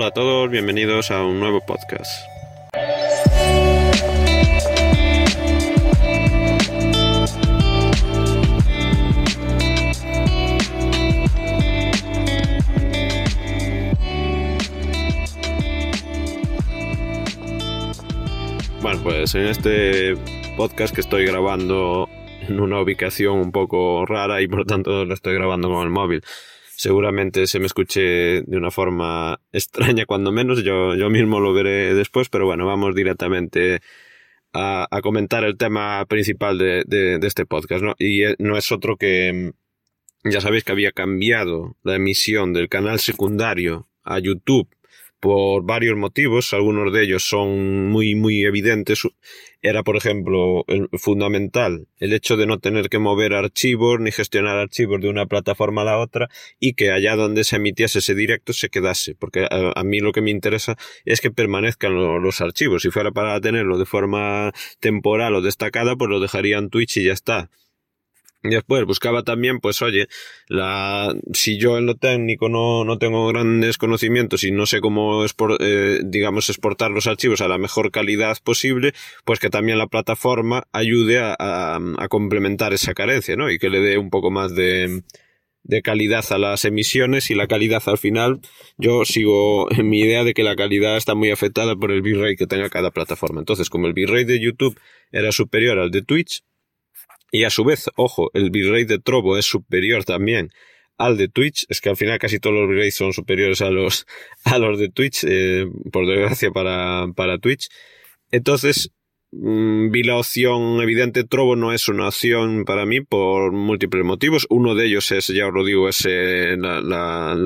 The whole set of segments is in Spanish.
Hola a todos, bienvenidos a un nuevo podcast. Bueno, pues en este podcast que estoy grabando en una ubicación un poco rara y por lo tanto lo estoy grabando con el móvil seguramente se me escuche de una forma extraña cuando menos, yo, yo mismo lo veré después, pero bueno, vamos directamente a, comentar el tema principal de, de, este podcast. Y eh, no es otro que, mm, ya sabéis que había cambiado la emisión del canal secundario a YouTube por varios motivos, algunos de ellos son muy, muy evidentes. Era, por ejemplo, el fundamental el hecho de no tener que mover archivos ni gestionar archivos de una plataforma a la otra y que allá donde se emitiese ese directo se quedase, porque a, mí lo que me interesa es que permanezcan los archivos. Si fuera para tenerlo de forma temporal o destacada, pues lo dejaría en Twitch y ya está. Después buscaba también, pues oye, la, si yo en lo técnico no, no tengo grandes conocimientos y no sé cómo, eh, digamos, exportar los archivos a la mejor calidad posible, pues que también la plataforma ayude a, a, complementar esa carencia, ¿no? Y que le dé un poco más de, de calidad a las emisiones y la calidad al final, yo sigo en mi idea de que la calidad está muy afectada por el bitrate que tenga cada plataforma. Entonces, como el bitrate de YouTube era superior al de Twitch, y a su vez, ojo, el bitrate de Trovo es superior también al de Twitch. Es que al final casi todos los bitrates son superiores a los, a los de Twitch, eh, por desgracia para, para Twitch. Entonces, mm, vi la opción evidente. Trovo no es una opción para mí por múltiples motivos. Uno de ellos es, ya os lo digo, es eh, la,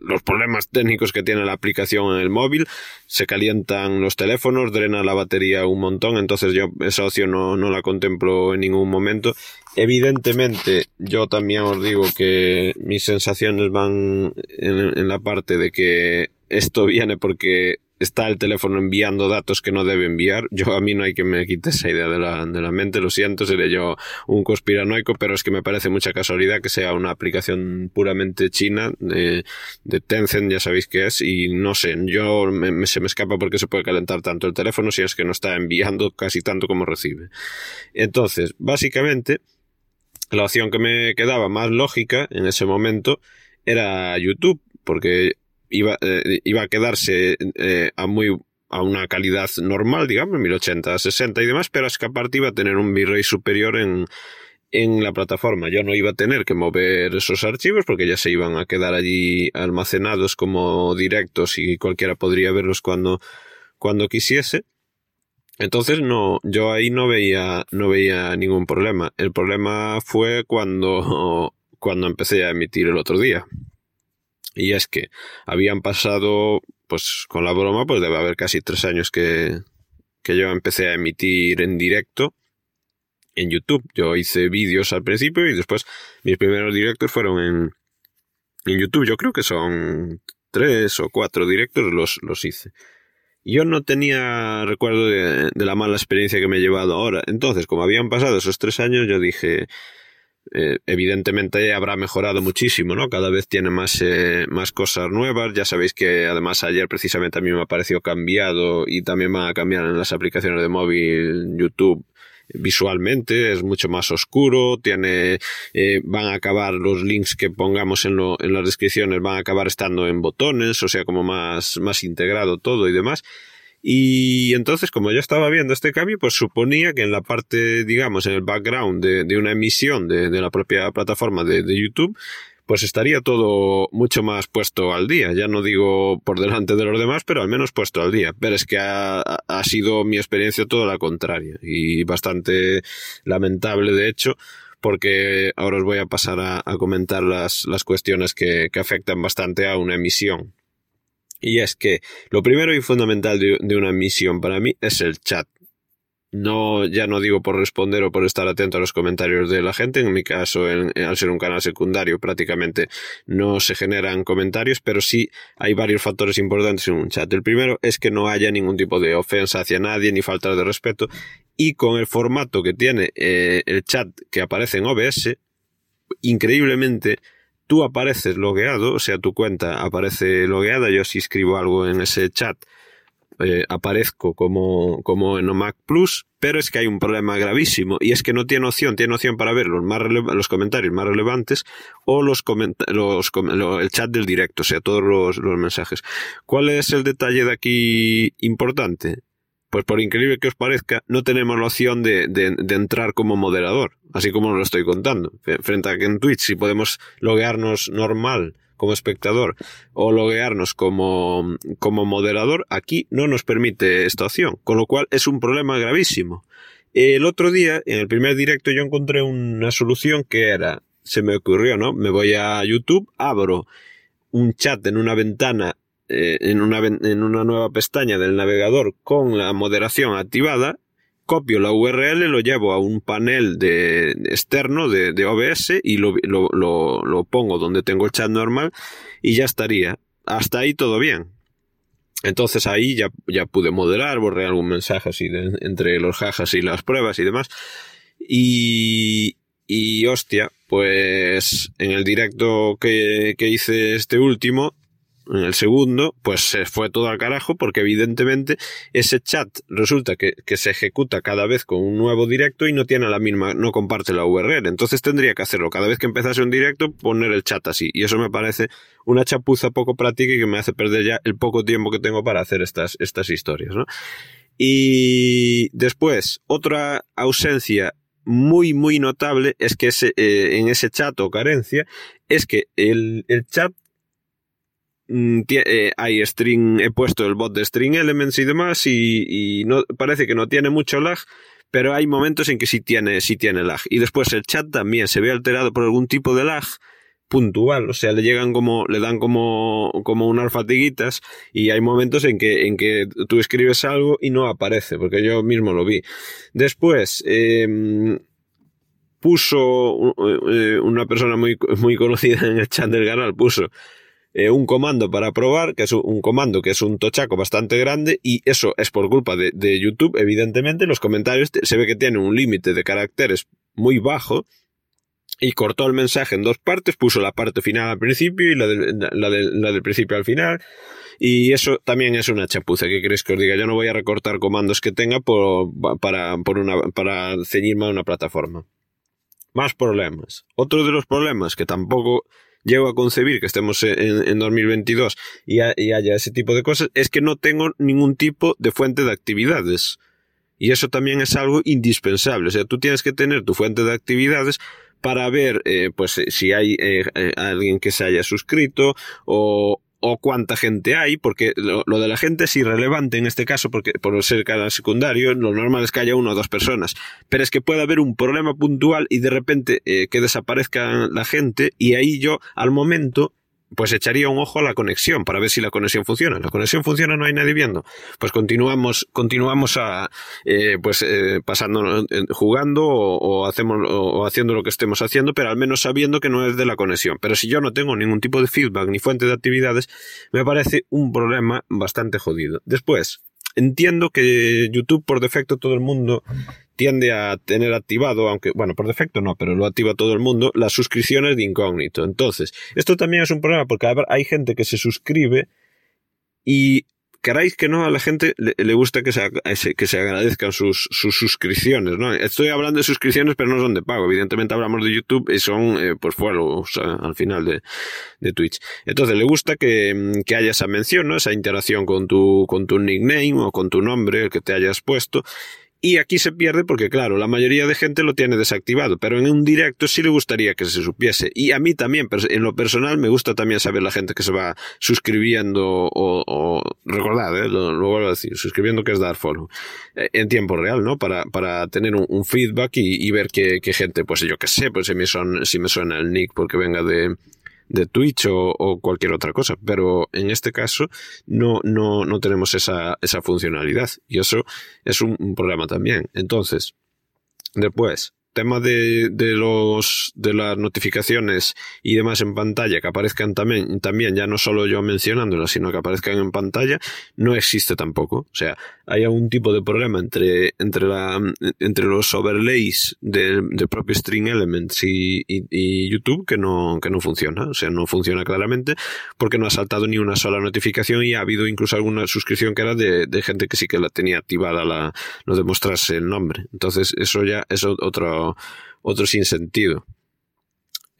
los problemas técnicos que tiene la aplicación en el móvil, se calientan los teléfonos, drena la batería un montón, entonces yo esa opción no, no la contemplo en ningún momento. Evidentemente, yo también os digo que mis sensaciones van en, en la parte de que esto viene porque está el teléfono enviando datos que no debe enviar. Yo a mí no hay que me quite esa idea de la, de la mente, lo siento, seré yo un conspiranoico, pero es que me parece mucha casualidad que sea una aplicación puramente china de, Tencent, ya sabéis que es, y no sé, yo se me escapa porque se puede calentar tanto el teléfono si es que no está enviando casi tanto como recibe. Entonces, básicamente, la opción que me quedaba más lógica en ese momento era YouTube, porque iba, eh, iba a quedarse eh, a muy a una calidad normal, digamos, 1080, 60 y demás, pero es que aparte iba a tener un bitrate superior en, en la plataforma. Yo no iba a tener que mover esos archivos porque ya se iban a quedar allí almacenados como directos y cualquiera podría verlos cuando, cuando quisiese. Entonces no, yo ahí no veía, no veía ningún problema. El problema fue cuando, cuando empecé a emitir el otro día. Y es que habían pasado, pues con la broma, pues debe haber casi tres años que, que yo empecé a emitir en directo en YouTube. Yo hice vídeos al principio y después mis primeros directos fueron en, en YouTube. Yo creo que son tres o cuatro directos los, los hice. Yo no tenía recuerdo de, de, la mala experiencia que me he llevado ahora. Entonces, como habían pasado esos tres años, yo dije, eh, evidentemente habrá mejorado muchísimo, ¿no? Cada vez tiene más, eh, más cosas nuevas. Ya sabéis que además ayer precisamente a mí me ha parecido cambiado y también va a cambiar en las aplicaciones de móvil YouTube visualmente es mucho más oscuro tiene eh, van a acabar los links que pongamos en, lo, en las descripciones van a acabar estando en botones o sea como más más integrado todo y demás y entonces, como yo estaba viendo este cambio, pues suponía que en la parte, digamos, en el background de, de una emisión de, de, la propia plataforma de, YouTube, pues estaría todo mucho más puesto al día. Ya no digo por delante de los demás, pero al menos puesto al día. Pero es que ha, sido mi experiencia todo la contraria y bastante lamentable, de hecho, porque ahora os voy a pasar a, a comentar las, las cuestiones que, que afectan bastante a una emisión. Y es que lo primero y fundamental de, una misión para mí es el chat. No, ya no digo por responder o por estar atento a los comentarios de la gente. En mi caso, al ser un canal secundario, prácticamente no se generan comentarios, pero sí hay varios factores importantes en un chat. El primero es que no haya ningún tipo de ofensa hacia nadie ni falta de respeto. Y con el formato que tiene eh, el chat que aparece en OBS, increíblemente tú apareces logueado, o sea, tu cuenta aparece logueada, yo si escribo algo en ese chat, eh, aparezco como, como en OMAC Plus, pero es que hay un problema gravísimo y es que no tiene opción, tiene opción para ver los, más los comentarios más relevantes o los, el chat del directo, o sea, todos los, los mensajes. ¿Cuál es el detalle de aquí importante? Pues por increíble que os parezca, no tenemos la opción de, de, entrar como moderador, así como os lo estoy contando. Frente a que en Twitch, si podemos loguearnos normal como espectador o loguearnos como, como moderador, aquí no nos permite esta opción, con lo cual es un problema gravísimo. El otro día, en el primer directo, yo encontré una solución que era, se me ocurrió, ¿no? Me voy a YouTube, abro un chat en una ventana eh, en, una, en una nueva pestaña del navegador con la moderación activada, copio la URL, lo llevo a un panel de, externo de, OBS y lo, lo, lo, pongo donde tengo el chat normal y ya estaría. Hasta ahí todo bien. Entonces ahí ya, ya pude moderar, borré algún mensaje así entre los jajas y las pruebas y demás. Y, y hostia, pues en el directo que, que hice este último, en el segundo, pues se fue todo al carajo porque evidentemente ese chat resulta que, se ejecuta cada vez con un nuevo directo y no tiene la misma, no comparte la URL. Entonces tendría que hacerlo cada vez que empezase un directo, poner el chat así. Y eso me parece una chapuza poco práctica y que me hace perder ya el poco tiempo que tengo para hacer estas, estas historias. Y después, otra ausencia muy, muy notable es que ese, eh, en ese chat o carencia es que el, el chat eh, hay string, he puesto el bot de string elements y demás y, no, parece que no tiene mucho lag, pero hay momentos en que sí tiene, sí tiene lag. Y después el chat también se ve alterado por algún tipo de lag puntual, o sea, le llegan como, le dan como, como unas fatiguitas y hay momentos en que, en que tú escribes algo y no aparece, porque yo mismo lo vi. Después, em, puso eh, una persona muy, muy conocida en el chat del canal, puso eh, un comando para probar, que es un comando que es un tochaco bastante grande, y eso es por culpa de, YouTube, evidentemente. Los comentarios se ve que tienen un límite de caracteres muy bajo, y cortó el mensaje en dos partes, puso la parte final al principio y la, la, del principio al final. Y eso también es una chapuza. ¿Qué queréis que os diga? Yo no voy a recortar comandos que tenga por, para, por una, para ceñirme a una plataforma. Más problemas. Otro de los problemas que tampoco llego a concebir que estemos en, 2022 y, haya ese tipo de cosas, es que no tengo ningún tipo de fuente de actividades. Y eso también es algo indispensable. O sea, tú tienes que tener tu fuente de actividades para ver eh, pues si hay eh, eh, alguien que se haya suscrito o, o cuánta gente hay, porque lo, de la gente es irrelevante en este caso, porque por ser canal secundario, lo normal es que haya una o dos personas. Pero es que puede haber un problema puntual y de repente eh, que desaparezca la gente, y ahí yo, al momento, pues echaría un ojo a la conexión para ver si la conexión funciona. La conexión funciona, no hay nadie viendo. Pues continuamos, continuamos a, eh, pues eh, pasando, jugando o, hacemos o haciendo lo que estemos haciendo, pero al menos sabiendo que no es de la conexión. Pero si yo no tengo ningún tipo de feedback ni fuente de actividades, me parece un problema bastante jodido. Después, entiendo que YouTube por defecto todo el mundo tiende a tener activado, aunque, bueno, por defecto no, pero lo activa todo el mundo, las suscripciones de incógnito. Entonces, esto también es un problema porque hay gente que se suscribe y queráis que no, a la gente le, gusta que se, que se agradezcan sus, sus, suscripciones, ¿no? Estoy hablando de suscripciones, pero no son de pago. Evidentemente hablamos de YouTube y son, eh, pues, follows al final de, de Twitch. Entonces, le gusta que, que haya esa mención, ¿no? Esa interacción con tu, con tu nickname o con tu nombre, el que te hayas puesto. Y aquí se pierde porque, claro, la mayoría de gente lo tiene desactivado, pero en un directo sí le gustaría que se supiese. Y a mí también, en lo personal, me gusta también saber la gente que se va suscribiendo o, recordad, ¿eh? lo, vuelvo a decir, suscribiendo que es dar follow eh, en tiempo real, ¿no? Para, para tener un, feedback y, ver qué, qué, gente, pues yo qué sé, pues si me, son, si me suena el nick porque venga de, de Twitch o, cualquier otra cosa. Pero en este caso no, no, no tenemos esa, esa funcionalidad y eso es un, problema también. Entonces, después, tema de, de, los, de las notificaciones y demás en pantalla que aparezcan también, también, ya no solo yo mencionándolas, sino que aparezcan en pantalla, no existe tampoco. O sea, hay algún tipo de problema entre, entre, la, entre los overlays del de propio String Elements y, y, YouTube que no, que no funciona. O sea, no funciona claramente porque no ha saltado ni una sola notificación y ha habido incluso alguna suscripción que era de, de gente que sí que la tenía activada la, lo de mostrarse el nombre. Entonces, eso ya es otro otro, sin sinsentido.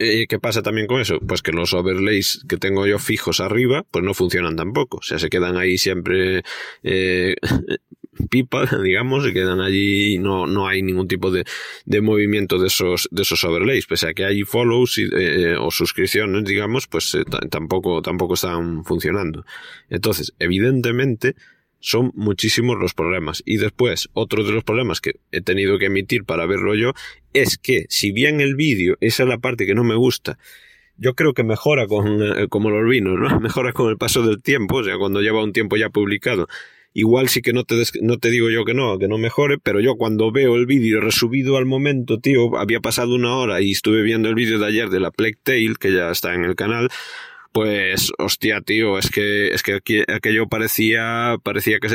Eh, ¿Qué pasa también con eso? Pues que los overlays que tengo yo fijos arriba, pues no funcionan tampoco. O sea, se quedan ahí siempre eh, pipa, digamos, se quedan allí no, no hay ningún tipo de, de movimiento de esos, de esos overlays. Pese a que hay follows eh, o suscripciones, digamos, pues tampoco, tampoco están funcionando. Entonces, evidentemente, son muchísimos los problemas. Y después, otro de los problemas que he tenido que emitir para verlo yo es que, si bien el vídeo, esa es la parte que no me gusta, yo creo que mejora con, eh, como los vinos, ¿no? Mejora con el paso del tiempo, o sea, cuando lleva un tiempo ya publicado. Igual sí que no te, no te digo yo que no, que no mejore, pero yo cuando veo el vídeo resubido al momento, tío, había pasado una hora y estuve viendo el vídeo de ayer de la Plague Tale, que ya está en el canal, pues hostia tío es que es que aquello parecía parecía que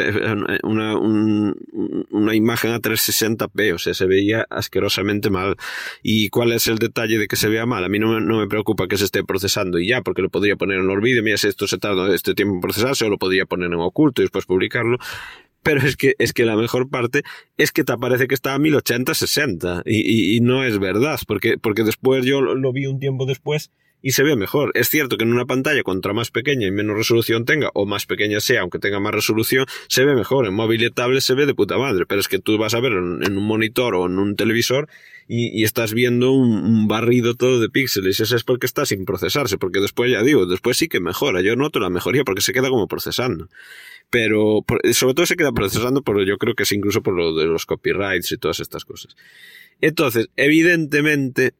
una, una imagen a 360p o sea se veía asquerosamente mal. Y cuál es el detalle de que se vea mal a mí no, no me preocupa que se esté procesando y ya porque lo podría poner en vídeos mira si esto se tarda este tiempo en procesarse o lo podría poner en oculto y después publicarlo. Pero es que, es que la mejor parte es que te aparece que está a 1080-60 y, y, y, no es verdad, porque, porque después yo lo vi un tiempo después y se ve mejor. Es cierto que en una pantalla, contra más pequeña y menos resolución tenga, o más pequeña sea, aunque tenga más resolución, se ve mejor. En móvil y tablet se ve de puta madre, pero es que tú vas a ver en, un monitor o en un televisor y, estás viendo un, barrido todo de píxeles. Eso es porque está sin procesarse, porque después ya digo, después sí que mejora. Yo noto la mejoría porque se queda como procesando. Pero sobre todo se queda procesando, pero yo creo que es incluso por lo de los copyrights y todas estas cosas. Entonces, evidentemente,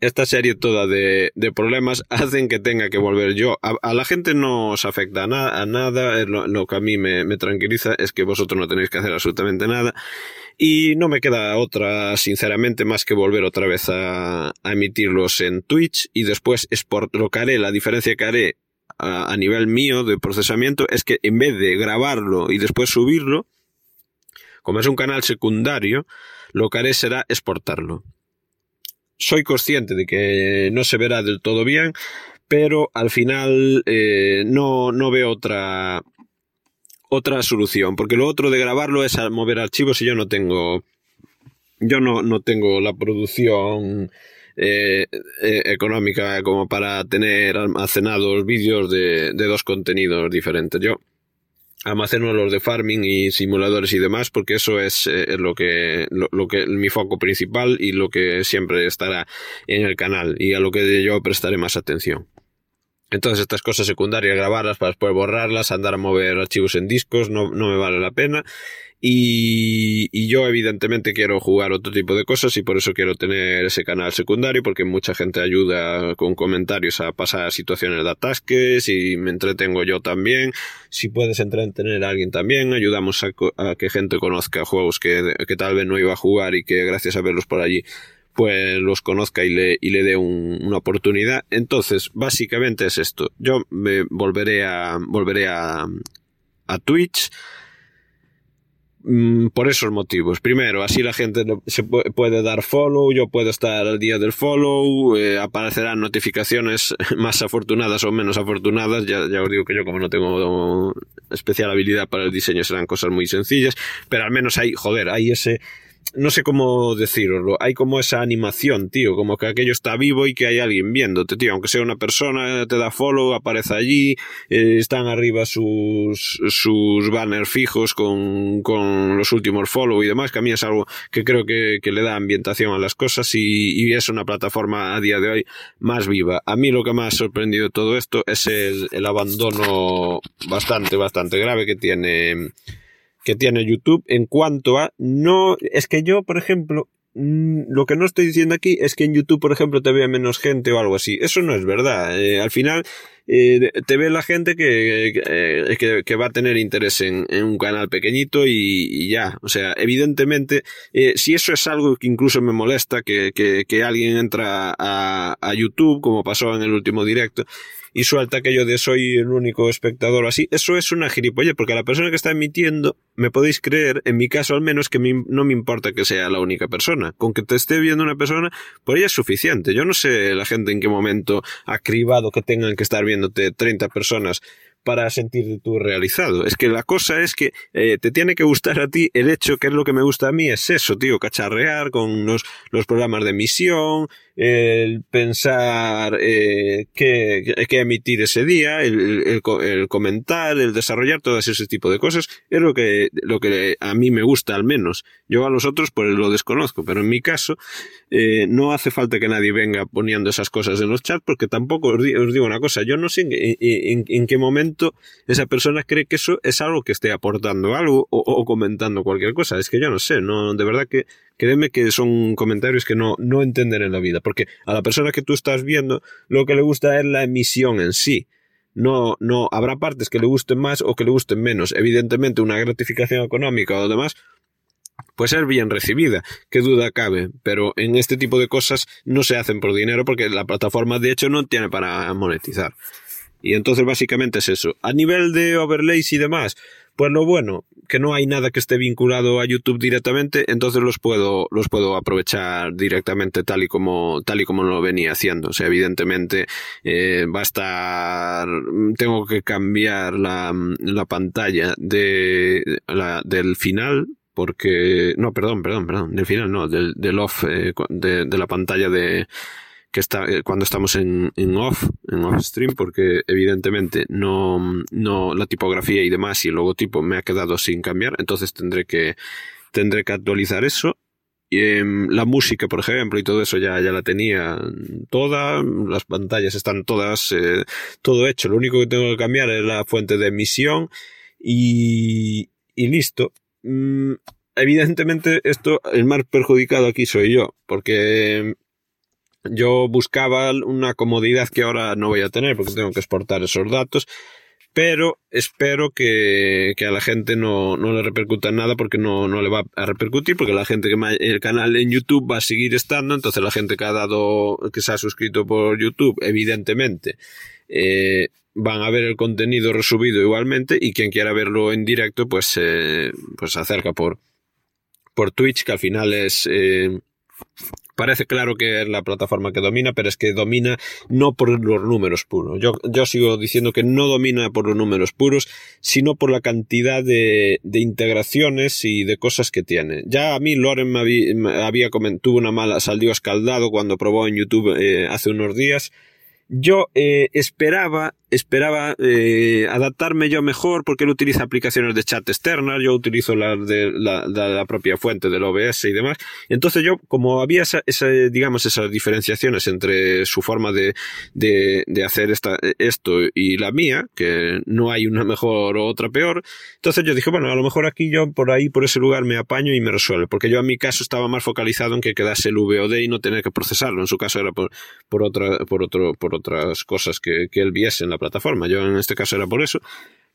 esta serie toda de, de, problemas hacen que tenga que volver yo. A, la gente no os afecta a, a nada. Lo, que a mí me, tranquiliza es que vosotros no tenéis que hacer absolutamente nada. Y no me queda otra, sinceramente, más que volver otra vez a, a emitirlos en Twitch y después export, lo que haré, la diferencia que haré a, a nivel mío de procesamiento es que en vez de grabarlo y después subirlo, como es un canal secundario, lo que haré será exportarlo soy consciente de que no se verá del todo bien, pero al final eh, no, no veo otra, otra solución, porque lo otro de grabarlo es mover archivos y yo no tengo, yo no, no tengo la producción eh, eh, económica como para tener almacenados vídeos de, de dos contenidos diferentes. Yo almaceno los de farming y simuladores y demás porque eso es eh, lo que lo, que mi foco principal y lo que siempre estará en el canal y a lo que yo prestaré más atención entonces estas cosas secundarias grabarlas para después borrarlas andar a mover archivos en discos no, no me vale la pena y, yo evidentemente quiero jugar otro tipo de cosas y por eso quiero tener ese canal secundario porque mucha gente ayuda con comentarios a pasar situaciones de atasques y me entretengo yo también. Si puedes entretener a alguien también, ayudamos a, que gente conozca juegos que, que, tal vez no iba a jugar y que gracias a verlos por allí pues los conozca y le, y le dé una oportunidad. Entonces, básicamente es esto. Yo me volveré a, volveré a, a Twitch Mm, por esos motivos. Primero, así la gente se puede dar follow, yo puedo estar al día del follow, eh, aparecerán notificaciones más afortunadas o menos afortunadas. Ya, ya os digo que yo como no tengo especial habilidad para el diseño serán cosas muy sencillas, pero al menos hay, joder, hay ese no sé cómo decirlo, hay como esa animación, tío, como que aquello está vivo y que hay alguien viéndote, tío, aunque sea una persona, te da follow, aparece allí, eh, están arriba sus, sus banners fijos con, con los últimos follow y demás, que a mí es algo que creo que, que le da ambientación a las cosas y, es una plataforma a día de hoy más viva. A mí lo que me ha sorprendido todo esto es el, el abandono bastante, bastante grave que tiene que tiene YouTube en cuanto a no es que yo por ejemplo mm, lo que no estoy diciendo aquí es que en YouTube, por ejemplo, te vea menos gente o algo así. Eso no es verdad. Eh, al final, eh, te ve la gente que, que, que, va a tener interés en, un canal pequeñito y, ya. O sea, evidentemente, eh, si eso es algo que incluso me molesta, que, que, que alguien entra a, a YouTube, como pasó en el último directo, y suelta aquello de soy el único espectador así, eso es una gilipollez, porque la persona que está emitiendo, me podéis creer, en mi caso al menos, que no me importa que sea la única persona. Con que te esté viendo una persona, por ella es suficiente. Yo no sé la gente en qué momento ha cribado que tengan que estar viéndote 30 personas para sentirte tú realizado. Es que la cosa es que eh, te tiene que gustar a ti el hecho que es lo que me gusta a mí, es eso, tío, cacharrear con los, los programas de emisión, el pensar eh, qué, emitir ese día, el, el, comentar, el desarrollar todo ese tipo de cosas, es lo que, lo que a mí me gusta al menos. Yo a los otros pues lo desconozco, pero en mi caso eh, no hace falta que nadie venga poniendo esas cosas en los chats porque tampoco os, digo una cosa, yo no sé en, qué momento esa persona cree que eso es algo que esté aportando algo o comentando cualquier cosa. Es que yo no sé, no, de verdad que créeme que son comentarios que no, no entender en la vida, porque a la persona que tú estás viendo lo que le gusta es la emisión en sí. No, no, habrá partes que le gusten más o que le gusten menos. Evidentemente, una gratificación económica o demás, pues es bien recibida, qué duda cabe, pero en este tipo de cosas no se hacen por dinero porque la plataforma de hecho no tiene para monetizar. Y entonces básicamente es eso. A nivel de overlays y demás, pues lo bueno, que no hay nada que esté vinculado a YouTube directamente, entonces los puedo, los puedo aprovechar directamente tal y como, tal y como lo venía haciendo. O sea, evidentemente, eh, va a estar, tengo que cambiar la, la pantalla de, la, del final, porque, no, perdón, perdón, perdón, del final no, del, del off, eh, de, de la pantalla de, que está eh, cuando estamos en, en, off, en off stream, porque evidentemente no, no la tipografía y demás y el logotipo me ha quedado sin cambiar, entonces tendré que tendré que actualizar eso. Y, em, la música, por ejemplo, y todo eso ya, ya la tenía toda, las pantallas están todas, eh, todo hecho. Lo único que tengo que cambiar es la fuente de emisión y, y listo. Mm, evidentemente esto, el más perjudicado aquí soy yo, porque yo buscaba una comodidad que ahora no voy a tener porque tengo que exportar esos datos, pero espero que, que a la gente no, no, le repercuta nada porque no, no le va a repercutir, porque la gente que el canal en YouTube va a seguir estando, entonces la gente que ha dado, que se ha suscrito por YouTube, evidentemente, eh, van a ver el contenido resubido igualmente y quien quiera verlo en directo, pues, eh, pues acerca por, por Twitch, que al final es, eh, parece claro que es la plataforma que domina, pero es que domina no por los números puros. Yo, yo sigo diciendo que no domina por los números puros, sino por la cantidad de, de integraciones y de cosas que tiene. Ya a mí Loren me había, comentado, tuvo una mala, salió escaldado cuando probó en YouTube eh, hace unos días. Yo eh, esperaba esperaba eh, adaptarme yo mejor porque él utiliza aplicaciones de chat externas, yo utilizo las de la, la, propia fuente del OBS y demás. Entonces yo, como había esa, esa, digamos, esas diferenciaciones entre su forma de, de, de hacer esta, esto y la mía, que no hay una mejor o otra peor, entonces yo dije, bueno, a lo mejor aquí yo por ahí, por ese lugar me apaño y me resuelve, porque yo en mi caso estaba más focalizado en que quedase el VOD y no tener que procesarlo. En su caso era por, por, otra, por, otro, por otras cosas que, que él viese en la plataforma. Yo en este caso era por eso.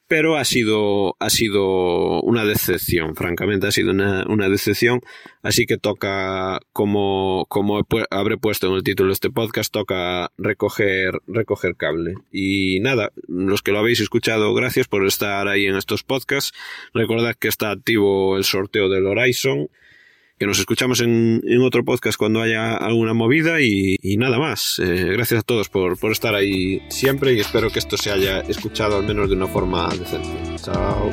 Pero ha sido, ha sido una decepción, francamente, ha sido una, decepción. Así que toca, como, como habré puesto en el título de este podcast, toca recoger, recoger cable. Y nada, los que lo habéis escuchado, gracias por estar ahí en estos podcasts. Recordad que está activo el sorteo del Horizon que nos escuchamos en, en, otro podcast cuando haya alguna movida y, y nada más. Eh, gracias a todos por, por estar ahí siempre y espero que esto se haya escuchado al menos de una forma decente. Chao.